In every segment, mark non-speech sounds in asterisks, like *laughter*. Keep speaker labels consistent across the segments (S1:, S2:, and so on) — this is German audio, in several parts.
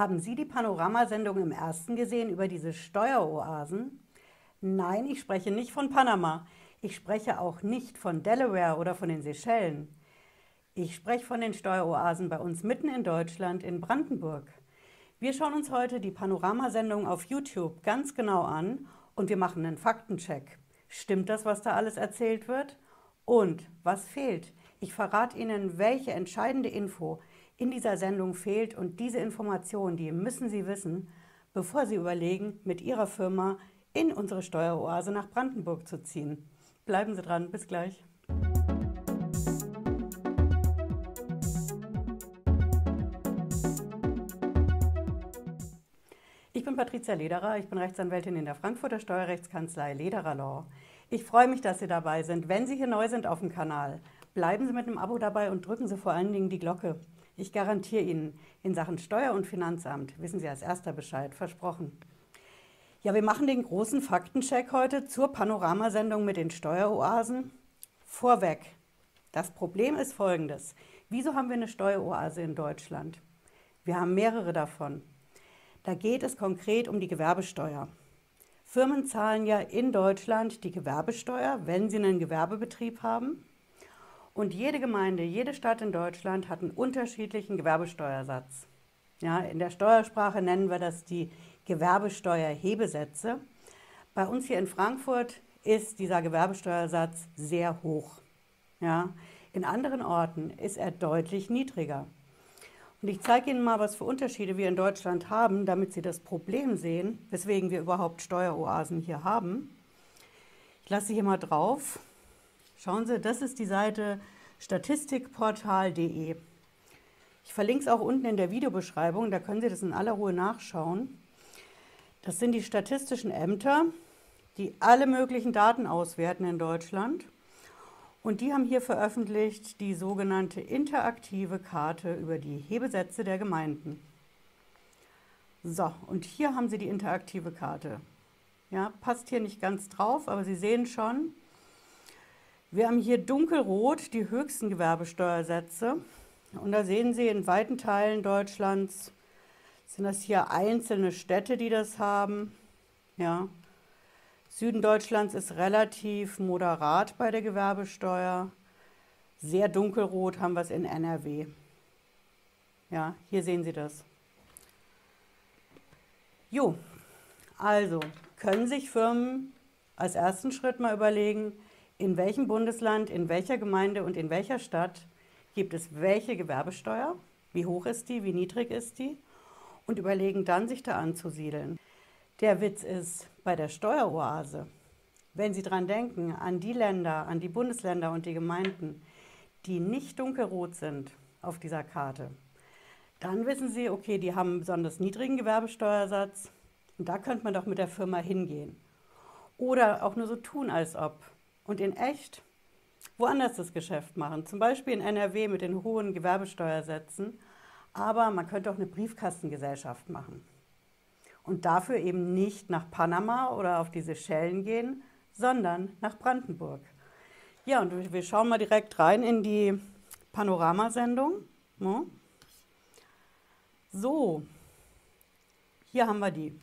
S1: Haben Sie die Panoramasendung im ersten gesehen über diese Steueroasen? Nein, ich spreche nicht von Panama. Ich spreche auch nicht von Delaware oder von den Seychellen. Ich spreche von den Steueroasen bei uns mitten in Deutschland in Brandenburg. Wir schauen uns heute die Panoramasendung auf YouTube ganz genau an und wir machen einen Faktencheck. Stimmt das, was da alles erzählt wird? Und was fehlt? Ich verrate Ihnen, welche entscheidende Info in dieser Sendung fehlt und diese Information, die müssen Sie wissen, bevor Sie überlegen, mit Ihrer Firma in unsere Steueroase nach Brandenburg zu ziehen. Bleiben Sie dran, bis gleich. Ich bin Patricia Lederer, ich bin Rechtsanwältin in der Frankfurter Steuerrechtskanzlei Lederer Law. Ich freue mich, dass Sie dabei sind. Wenn Sie hier neu sind auf dem Kanal, bleiben Sie mit einem Abo dabei und drücken Sie vor allen Dingen die Glocke. Ich garantiere Ihnen, in Sachen Steuer- und Finanzamt wissen Sie als erster Bescheid, versprochen. Ja, wir machen den großen Faktencheck heute zur Panoramasendung mit den Steueroasen. Vorweg, das Problem ist folgendes. Wieso haben wir eine Steueroase in Deutschland? Wir haben mehrere davon. Da geht es konkret um die Gewerbesteuer. Firmen zahlen ja in Deutschland die Gewerbesteuer, wenn sie einen Gewerbebetrieb haben. Und jede Gemeinde, jede Stadt in Deutschland hat einen unterschiedlichen Gewerbesteuersatz. Ja, in der Steuersprache nennen wir das die Gewerbesteuerhebesätze. Bei uns hier in Frankfurt ist dieser Gewerbesteuersatz sehr hoch. Ja, in anderen Orten ist er deutlich niedriger. Und ich zeige Ihnen mal, was für Unterschiede wir in Deutschland haben, damit Sie das Problem sehen, weswegen wir überhaupt Steueroasen hier haben. Ich lasse hier mal drauf. Schauen Sie, das ist die Seite statistikportal.de. Ich verlinke es auch unten in der Videobeschreibung, da können Sie das in aller Ruhe nachschauen. Das sind die statistischen Ämter, die alle möglichen Daten auswerten in Deutschland. Und die haben hier veröffentlicht die sogenannte interaktive Karte über die Hebesätze der Gemeinden. So, und hier haben Sie die interaktive Karte. Ja, passt hier nicht ganz drauf, aber Sie sehen schon, wir haben hier dunkelrot die höchsten Gewerbesteuersätze. Und da sehen Sie in weiten Teilen Deutschlands sind das hier einzelne Städte, die das haben. Ja. Süden Deutschlands ist relativ moderat bei der Gewerbesteuer. Sehr dunkelrot haben wir es in NRW. Ja, hier sehen Sie das. Jo, also können sich Firmen als ersten Schritt mal überlegen, in welchem Bundesland, in welcher Gemeinde und in welcher Stadt gibt es welche Gewerbesteuer, wie hoch ist die, wie niedrig ist die und überlegen dann, sich da anzusiedeln. Der Witz ist bei der Steueroase, wenn Sie dran denken, an die Länder, an die Bundesländer und die Gemeinden, die nicht dunkelrot sind auf dieser Karte, dann wissen Sie, okay, die haben einen besonders niedrigen Gewerbesteuersatz und da könnte man doch mit der Firma hingehen. Oder auch nur so tun, als ob und in echt woanders das Geschäft machen. Zum Beispiel in NRW mit den hohen Gewerbesteuersätzen. Aber man könnte auch eine Briefkastengesellschaft machen. Und dafür eben nicht nach Panama oder auf diese Schellen gehen, sondern nach Brandenburg. Ja, und wir schauen mal direkt rein in die Panoramasendung. Ne? So, hier haben wir die.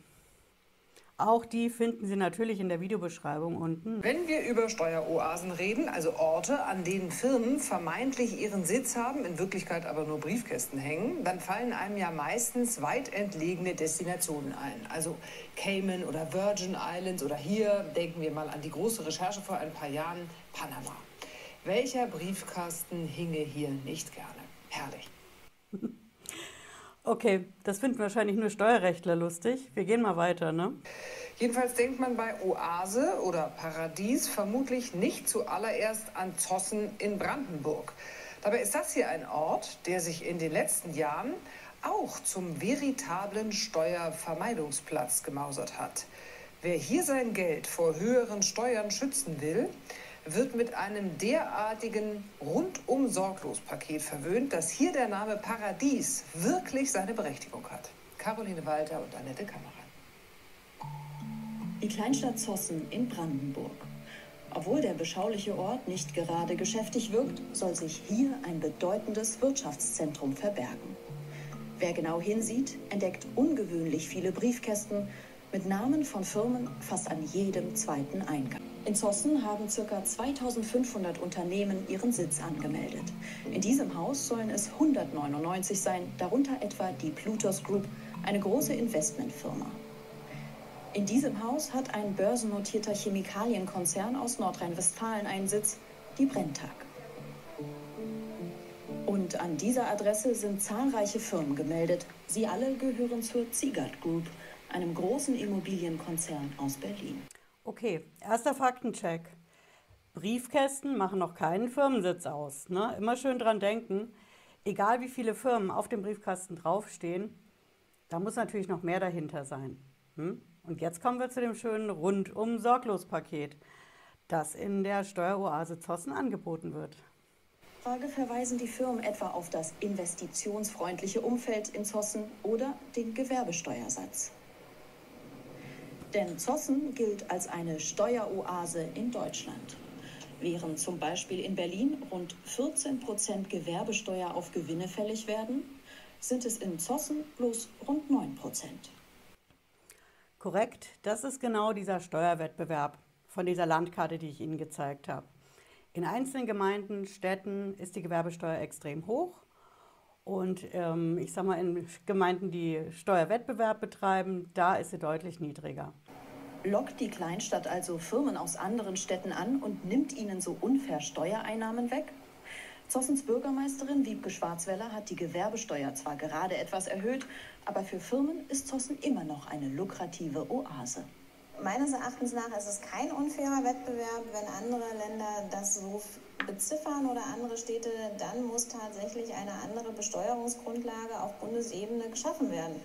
S1: Auch die finden Sie natürlich in der Videobeschreibung unten.
S2: Wenn wir über Steueroasen reden, also Orte, an denen Firmen vermeintlich ihren Sitz haben, in Wirklichkeit aber nur Briefkästen hängen, dann fallen einem ja meistens weit entlegene Destinationen ein. Also Cayman oder Virgin Islands oder hier, denken wir mal an die große Recherche vor ein paar Jahren, Panama. Welcher Briefkasten hinge hier nicht gerne? Herrlich. *laughs*
S1: Okay, das finden wahrscheinlich nur Steuerrechtler lustig. Wir gehen mal weiter, ne?
S2: Jedenfalls denkt man bei Oase oder Paradies vermutlich nicht zuallererst an Zossen in Brandenburg. Dabei ist das hier ein Ort, der sich in den letzten Jahren auch zum veritablen Steuervermeidungsplatz gemausert hat. Wer hier sein Geld vor höheren Steuern schützen will, wird mit einem derartigen rundum sorglos Paket verwöhnt, dass hier der Name Paradies wirklich seine Berechtigung hat. Caroline Walter und Annette Kammerer.
S3: Die Kleinstadt Zossen in Brandenburg. Obwohl der beschauliche Ort nicht gerade geschäftig wirkt, soll sich hier ein bedeutendes Wirtschaftszentrum verbergen. Wer genau hinsieht, entdeckt ungewöhnlich viele Briefkästen mit Namen von Firmen fast an jedem zweiten Eingang. In Zossen haben ca. 2500 Unternehmen ihren Sitz angemeldet. In diesem Haus sollen es 199 sein, darunter etwa die Plutos Group, eine große Investmentfirma. In diesem Haus hat ein börsennotierter Chemikalienkonzern aus Nordrhein-Westfalen einen Sitz, die Brenntag. Und an dieser Adresse sind zahlreiche Firmen gemeldet. Sie alle gehören zur Ziegert Group, einem großen Immobilienkonzern aus Berlin.
S1: Okay, erster Faktencheck. Briefkästen machen noch keinen Firmensitz aus. Ne? Immer schön dran denken. Egal wie viele Firmen auf dem Briefkasten draufstehen, da muss natürlich noch mehr dahinter sein. Hm? Und jetzt kommen wir zu dem schönen Rundum-Sorglos-Paket, das in der Steueroase Zossen angeboten wird.
S3: Frage verweisen die Firmen etwa auf das investitionsfreundliche Umfeld in Zossen oder den Gewerbesteuersatz. Denn Zossen gilt als eine Steueroase in Deutschland. Während zum Beispiel in Berlin rund 14 Prozent Gewerbesteuer auf Gewinne fällig werden, sind es in Zossen bloß rund 9 Prozent.
S1: Korrekt, das ist genau dieser Steuerwettbewerb von dieser Landkarte, die ich Ihnen gezeigt habe. In einzelnen Gemeinden, Städten ist die Gewerbesteuer extrem hoch. Und ähm, ich sage mal, in Gemeinden, die Steuerwettbewerb betreiben, da ist sie deutlich niedriger.
S3: Lockt die Kleinstadt also Firmen aus anderen Städten an und nimmt ihnen so unfair Steuereinnahmen weg? Zossens Bürgermeisterin Wiebke Schwarzweller hat die Gewerbesteuer zwar gerade etwas erhöht, aber für Firmen ist Zossen immer noch eine lukrative Oase.
S4: Meines Erachtens nach ist es kein unfairer Wettbewerb, wenn andere Länder das so beziffern oder andere Städte, dann muss tatsächlich eine andere Besteuerungsgrundlage auf Bundesebene geschaffen werden.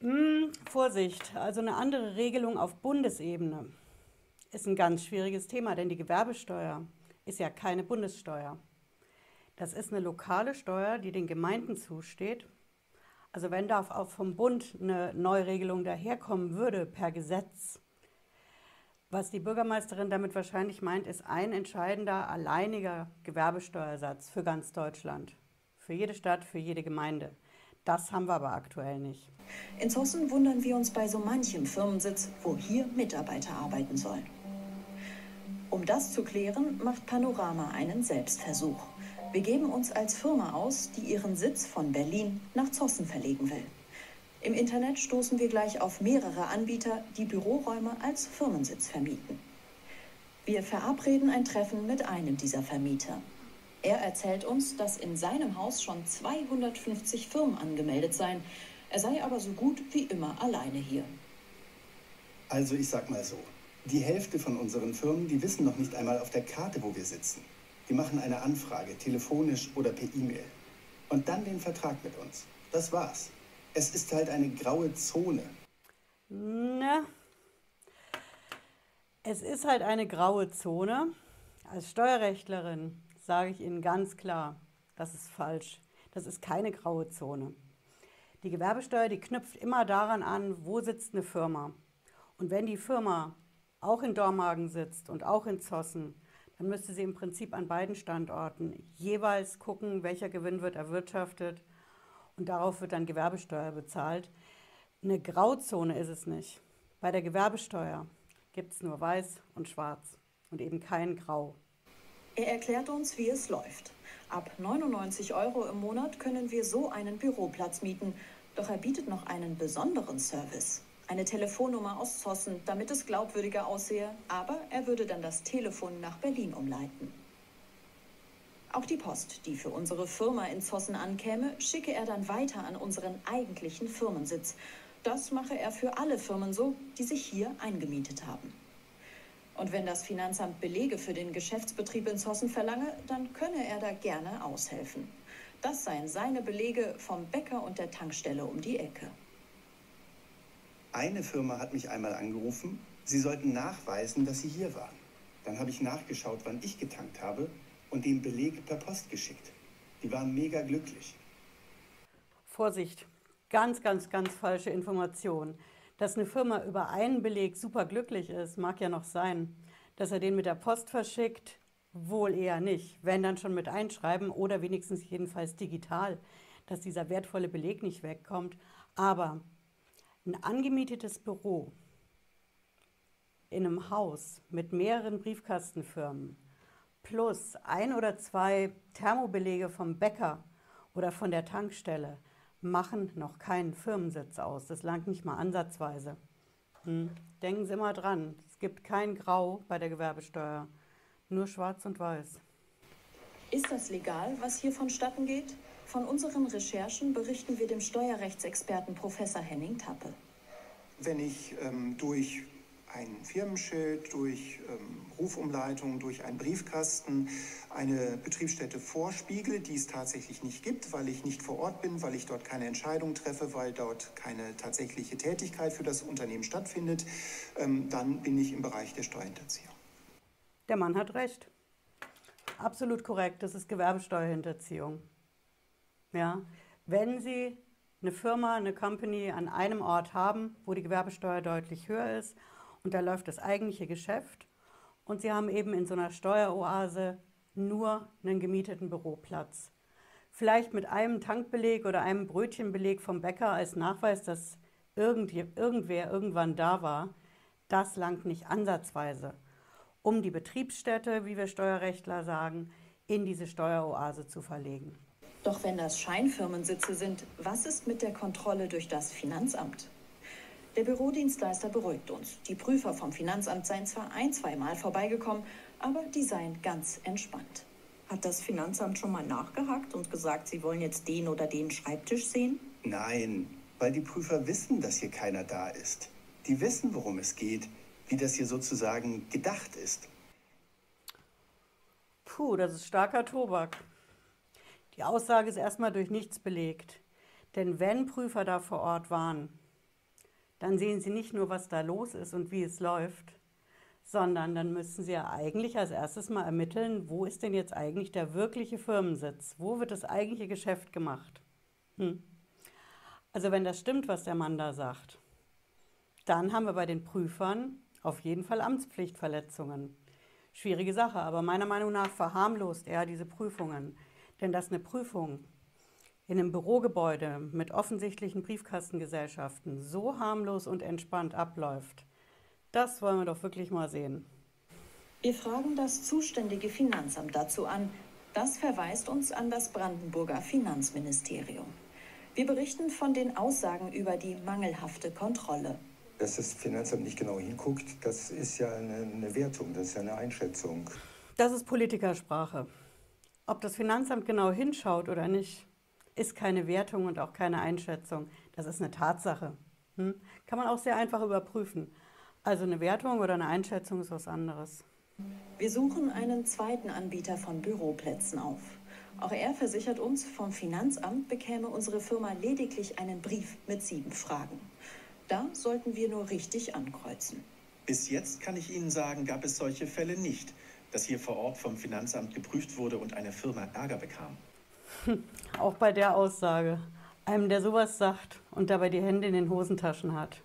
S1: Hm, Vorsicht, also eine andere Regelung auf Bundesebene ist ein ganz schwieriges Thema, denn die Gewerbesteuer ist ja keine Bundessteuer. Das ist eine lokale Steuer, die den Gemeinden zusteht. Also wenn da auch vom Bund eine Neuregelung daherkommen würde per Gesetz, was die Bürgermeisterin damit wahrscheinlich meint, ist ein entscheidender, alleiniger Gewerbesteuersatz für ganz Deutschland. Für jede Stadt, für jede Gemeinde. Das haben wir aber aktuell nicht.
S3: In Zossen wundern wir uns bei so manchem Firmensitz, wo hier Mitarbeiter arbeiten sollen. Um das zu klären, macht Panorama einen Selbstversuch. Wir geben uns als Firma aus, die ihren Sitz von Berlin nach Zossen verlegen will. Im Internet stoßen wir gleich auf mehrere Anbieter, die Büroräume als Firmensitz vermieten. Wir verabreden ein Treffen mit einem dieser Vermieter. Er erzählt uns, dass in seinem Haus schon 250 Firmen angemeldet seien. Er sei aber so gut wie immer alleine hier.
S5: Also ich sag mal so, die Hälfte von unseren Firmen, die wissen noch nicht einmal auf der Karte, wo wir sitzen. Die machen eine Anfrage, telefonisch oder per E-Mail. Und dann den Vertrag mit uns. Das war's. Es ist halt eine graue Zone.
S1: Na, es ist halt eine graue Zone. Als Steuerrechtlerin sage ich Ihnen ganz klar, das ist falsch. Das ist keine graue Zone. Die Gewerbesteuer, die knüpft immer daran an, wo sitzt eine Firma. Und wenn die Firma auch in Dormagen sitzt und auch in Zossen, dann müsste sie im Prinzip an beiden Standorten jeweils gucken, welcher Gewinn wird erwirtschaftet und darauf wird dann Gewerbesteuer bezahlt. Eine Grauzone ist es nicht. Bei der Gewerbesteuer gibt es nur weiß und schwarz und eben kein Grau.
S3: Er erklärt uns, wie es läuft. Ab 99 Euro im Monat können wir so einen Büroplatz mieten, doch er bietet noch einen besonderen Service eine Telefonnummer aus Zossen, damit es glaubwürdiger aussehe, aber er würde dann das Telefon nach Berlin umleiten. Auch die Post, die für unsere Firma in Zossen ankäme, schicke er dann weiter an unseren eigentlichen Firmensitz. Das mache er für alle Firmen so, die sich hier eingemietet haben. Und wenn das Finanzamt Belege für den Geschäftsbetrieb in Zossen verlange, dann könne er da gerne aushelfen. Das seien seine Belege vom Bäcker und der Tankstelle um die Ecke.
S5: Eine Firma hat mich einmal angerufen, sie sollten nachweisen, dass sie hier waren. Dann habe ich nachgeschaut, wann ich getankt habe und den Beleg per Post geschickt. Die waren mega glücklich.
S1: Vorsicht, ganz, ganz, ganz falsche Information. Dass eine Firma über einen Beleg super glücklich ist, mag ja noch sein. Dass er den mit der Post verschickt, wohl eher nicht. Wenn dann schon mit einschreiben oder wenigstens jedenfalls digital. dass dieser wertvolle Beleg nicht wegkommt. Aber ein angemietetes Büro in einem Haus mit mehreren Briefkastenfirmen plus ein oder zwei Thermobelege vom Bäcker oder von der Tankstelle machen noch keinen Firmensitz aus. Das langt nicht mal ansatzweise. Hm. Denken Sie immer dran, es gibt kein Grau bei der Gewerbesteuer, nur schwarz und weiß.
S3: Ist das legal, was hier vonstatten geht? Von unseren Recherchen berichten wir dem Steuerrechtsexperten Professor Henning Tappe.
S6: Wenn ich ähm, durch ein Firmenschild, durch ähm, Rufumleitung, durch einen Briefkasten eine Betriebsstätte vorspiegel, die es tatsächlich nicht gibt, weil ich nicht vor Ort bin, weil ich dort keine Entscheidung treffe, weil dort keine tatsächliche Tätigkeit für das Unternehmen stattfindet, ähm, dann bin ich im Bereich der Steuerhinterziehung.
S1: Der Mann hat recht. Absolut korrekt, das ist Gewerbesteuerhinterziehung. Ja, wenn Sie eine Firma, eine Company an einem Ort haben, wo die Gewerbesteuer deutlich höher ist und da läuft das eigentliche Geschäft und Sie haben eben in so einer Steueroase nur einen gemieteten Büroplatz. Vielleicht mit einem Tankbeleg oder einem Brötchenbeleg vom Bäcker als Nachweis, dass irgendwer irgendwann da war, das langt nicht ansatzweise, um die Betriebsstätte, wie wir Steuerrechtler sagen, in diese Steueroase zu verlegen.
S3: Doch wenn das Scheinfirmensitze sind, was ist mit der Kontrolle durch das Finanzamt? Der Bürodienstleister beruhigt uns. Die Prüfer vom Finanzamt seien zwar ein, zweimal vorbeigekommen, aber die seien ganz entspannt.
S7: Hat das Finanzamt schon mal nachgehakt und gesagt, sie wollen jetzt den oder den Schreibtisch sehen?
S5: Nein, weil die Prüfer wissen, dass hier keiner da ist. Die wissen, worum es geht, wie das hier sozusagen gedacht ist.
S1: Puh, das ist starker Tobak. Die Aussage ist erstmal durch nichts belegt. Denn wenn Prüfer da vor Ort waren, dann sehen Sie nicht nur, was da los ist und wie es läuft, sondern dann müssen Sie ja eigentlich als erstes mal ermitteln, wo ist denn jetzt eigentlich der wirkliche Firmensitz? Wo wird das eigentliche Geschäft gemacht? Hm. Also wenn das stimmt, was der Mann da sagt, dann haben wir bei den Prüfern auf jeden Fall Amtspflichtverletzungen. Schwierige Sache, aber meiner Meinung nach verharmlost er diese Prüfungen. Denn dass eine Prüfung in einem Bürogebäude mit offensichtlichen Briefkastengesellschaften so harmlos und entspannt abläuft, das wollen wir doch wirklich mal sehen.
S3: Wir fragen das zuständige Finanzamt dazu an. Das verweist uns an das Brandenburger Finanzministerium. Wir berichten von den Aussagen über die mangelhafte Kontrolle.
S8: Dass das Finanzamt nicht genau hinguckt, das ist ja eine, eine Wertung, das ist ja eine Einschätzung.
S1: Das ist Politikersprache. Ob das Finanzamt genau hinschaut oder nicht, ist keine Wertung und auch keine Einschätzung. Das ist eine Tatsache. Hm? Kann man auch sehr einfach überprüfen. Also eine Wertung oder eine Einschätzung ist was anderes.
S3: Wir suchen einen zweiten Anbieter von Büroplätzen auf. Auch er versichert uns, vom Finanzamt bekäme unsere Firma lediglich einen Brief mit sieben Fragen. Da sollten wir nur richtig ankreuzen.
S5: Bis jetzt kann ich Ihnen sagen, gab es solche Fälle nicht, dass hier vor Ort vom Finanzamt geprüft wurde und eine Firma Ärger bekam.
S1: Auch bei der Aussage. Einem, der sowas sagt und dabei die Hände in den Hosentaschen hat,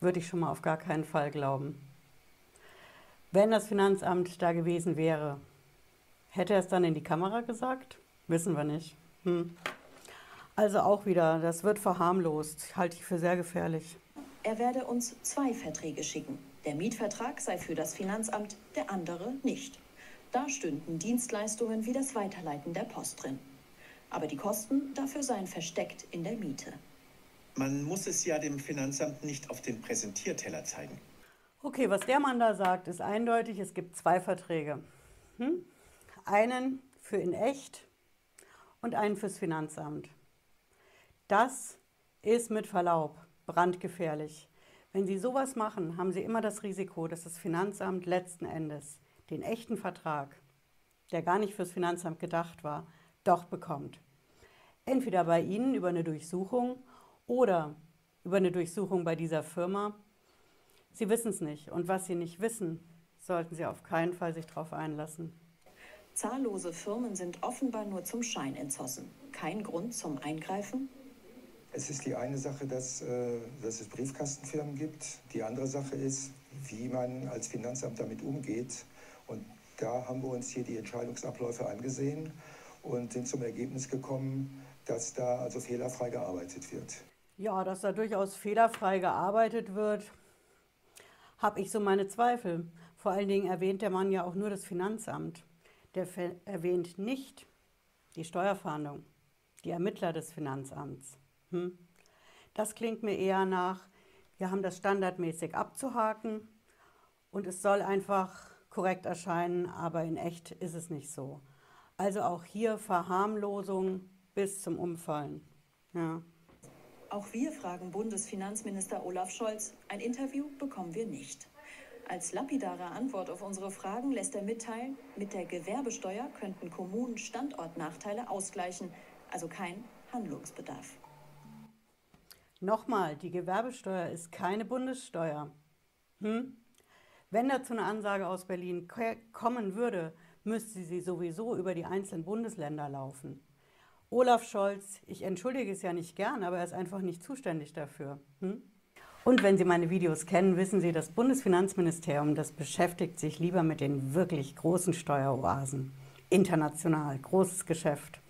S1: würde ich schon mal auf gar keinen Fall glauben. Wenn das Finanzamt da gewesen wäre, hätte er es dann in die Kamera gesagt? Wissen wir nicht. Hm. Also auch wieder, das wird verharmlost, halte ich für sehr gefährlich.
S3: Er werde uns zwei Verträge schicken. Der Mietvertrag sei für das Finanzamt, der andere nicht. Da stünden Dienstleistungen wie das Weiterleiten der Post drin. Aber die Kosten dafür seien versteckt in der Miete.
S5: Man muss es ja dem Finanzamt nicht auf den Präsentierteller zeigen.
S1: Okay, was der Mann da sagt, ist eindeutig, es gibt zwei Verträge. Hm? Einen für in echt und einen fürs Finanzamt. Das ist mit Verlaub brandgefährlich. Wenn Sie sowas machen, haben Sie immer das Risiko, dass das Finanzamt letzten Endes den echten Vertrag, der gar nicht fürs Finanzamt gedacht war, doch bekommt. Entweder bei Ihnen über eine Durchsuchung oder über eine Durchsuchung bei dieser Firma. Sie wissen es nicht. Und was Sie nicht wissen, sollten Sie auf keinen Fall sich darauf einlassen.
S3: Zahllose Firmen sind offenbar nur zum Schein entzossen. Kein Grund zum Eingreifen?
S8: Es ist die eine Sache, dass, äh, dass es Briefkastenfirmen gibt. Die andere Sache ist, wie man als Finanzamt damit umgeht. Und da haben wir uns hier die Entscheidungsabläufe angesehen und sind zum Ergebnis gekommen, dass da also fehlerfrei gearbeitet wird.
S1: Ja, dass da durchaus fehlerfrei gearbeitet wird, habe ich so meine Zweifel. Vor allen Dingen erwähnt der Mann ja auch nur das Finanzamt. Der erwähnt nicht die Steuerfahndung, die Ermittler des Finanzamts. Hm? Das klingt mir eher nach, wir haben das standardmäßig abzuhaken und es soll einfach korrekt erscheinen, aber in echt ist es nicht so. Also auch hier Verharmlosung bis zum Umfallen. Ja.
S3: Auch wir fragen Bundesfinanzminister Olaf Scholz. Ein Interview bekommen wir nicht. Als lapidare Antwort auf unsere Fragen lässt er mitteilen, mit der Gewerbesteuer könnten Kommunen Standortnachteile ausgleichen, also kein Handlungsbedarf.
S1: Nochmal, die Gewerbesteuer ist keine Bundessteuer. Hm? Wenn dazu eine Ansage aus Berlin kommen würde, müsste sie sowieso über die einzelnen Bundesländer laufen. Olaf Scholz, ich entschuldige es ja nicht gern, aber er ist einfach nicht zuständig dafür. Hm? Und wenn Sie meine Videos kennen, wissen Sie, das Bundesfinanzministerium, das beschäftigt sich lieber mit den wirklich großen Steueroasen. International, großes Geschäft.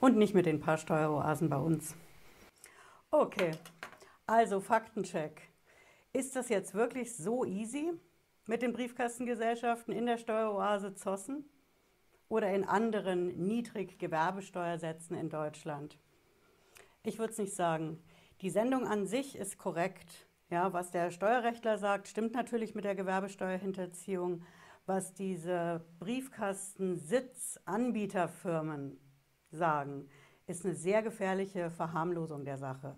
S1: Und nicht mit den paar Steueroasen bei uns. Okay, also Faktencheck. Ist das jetzt wirklich so easy mit den Briefkastengesellschaften in der Steueroase Zossen? oder in anderen Niedriggewerbesteuersätzen in Deutschland? Ich würde es nicht sagen. Die Sendung an sich ist korrekt. Ja, was der Steuerrechtler sagt, stimmt natürlich mit der Gewerbesteuerhinterziehung. Was diese Briefkastensitzanbieterfirmen sagen, ist eine sehr gefährliche Verharmlosung der Sache.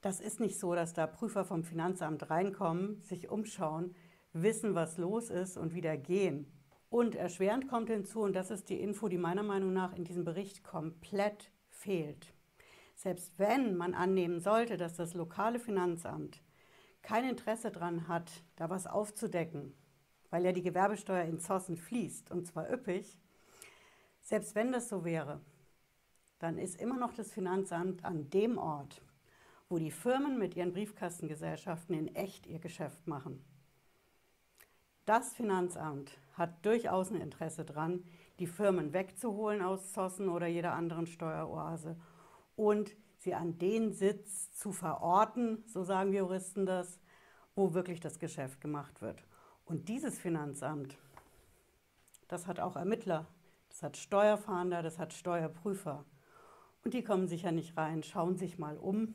S1: Das ist nicht so, dass da Prüfer vom Finanzamt reinkommen, sich umschauen, wissen, was los ist und wieder gehen. Und erschwerend kommt hinzu, und das ist die Info, die meiner Meinung nach in diesem Bericht komplett fehlt. Selbst wenn man annehmen sollte, dass das lokale Finanzamt kein Interesse daran hat, da was aufzudecken, weil ja die Gewerbesteuer in Zossen fließt, und zwar üppig, selbst wenn das so wäre, dann ist immer noch das Finanzamt an dem Ort, wo die Firmen mit ihren Briefkastengesellschaften in echt ihr Geschäft machen. Das Finanzamt hat durchaus ein Interesse daran, die Firmen wegzuholen aus Zossen oder jeder anderen Steueroase und sie an den Sitz zu verorten, so sagen wir Juristen das, wo wirklich das Geschäft gemacht wird. Und dieses Finanzamt, das hat auch Ermittler, das hat Steuerfahnder, das hat Steuerprüfer. Und die kommen sicher nicht rein, schauen sich mal um,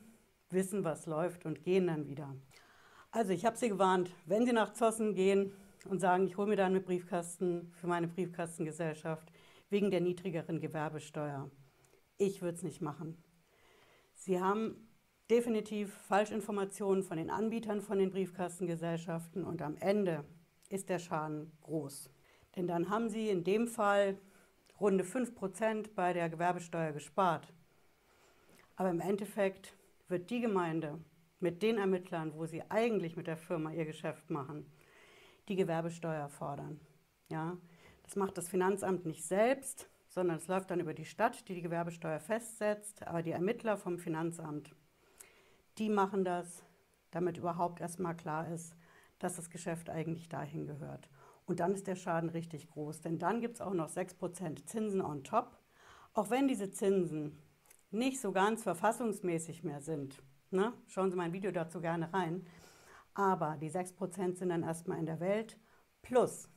S1: wissen, was läuft und gehen dann wieder. Also ich habe Sie gewarnt, wenn Sie nach Zossen gehen, und sagen, ich hole mir dann einen Briefkasten für meine Briefkastengesellschaft wegen der niedrigeren Gewerbesteuer. Ich würde es nicht machen. Sie haben definitiv Falschinformationen von den Anbietern von den Briefkastengesellschaften und am Ende ist der Schaden groß. Denn dann haben Sie in dem Fall runde 5% bei der Gewerbesteuer gespart. Aber im Endeffekt wird die Gemeinde mit den Ermittlern, wo sie eigentlich mit der Firma ihr Geschäft machen, die Gewerbesteuer fordern. Ja, das macht das Finanzamt nicht selbst, sondern es läuft dann über die Stadt, die die Gewerbesteuer festsetzt. Aber die Ermittler vom Finanzamt, die machen das, damit überhaupt erstmal klar ist, dass das Geschäft eigentlich dahin gehört. Und dann ist der Schaden richtig groß, denn dann gibt es auch noch 6% Zinsen on top. Auch wenn diese Zinsen nicht so ganz verfassungsmäßig mehr sind. Ne? Schauen Sie mein Video dazu gerne rein. Aber die 6% sind dann erstmal in der Welt plus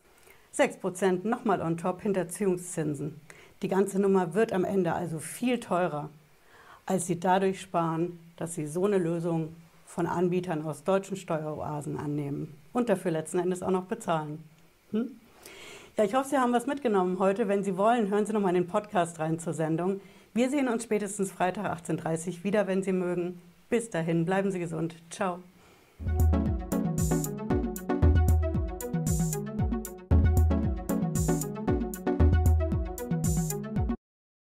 S1: 6% nochmal on top Hinterziehungszinsen. Die ganze Nummer wird am Ende also viel teurer, als Sie dadurch sparen, dass Sie so eine Lösung von Anbietern aus deutschen Steueroasen annehmen und dafür letzten Endes auch noch bezahlen. Hm? Ja, ich hoffe, Sie haben was mitgenommen heute. Wenn Sie wollen, hören Sie noch mal in den Podcast rein zur Sendung. Wir sehen uns spätestens Freitag 18.30 Uhr wieder, wenn Sie mögen. Bis dahin, bleiben Sie gesund. Ciao.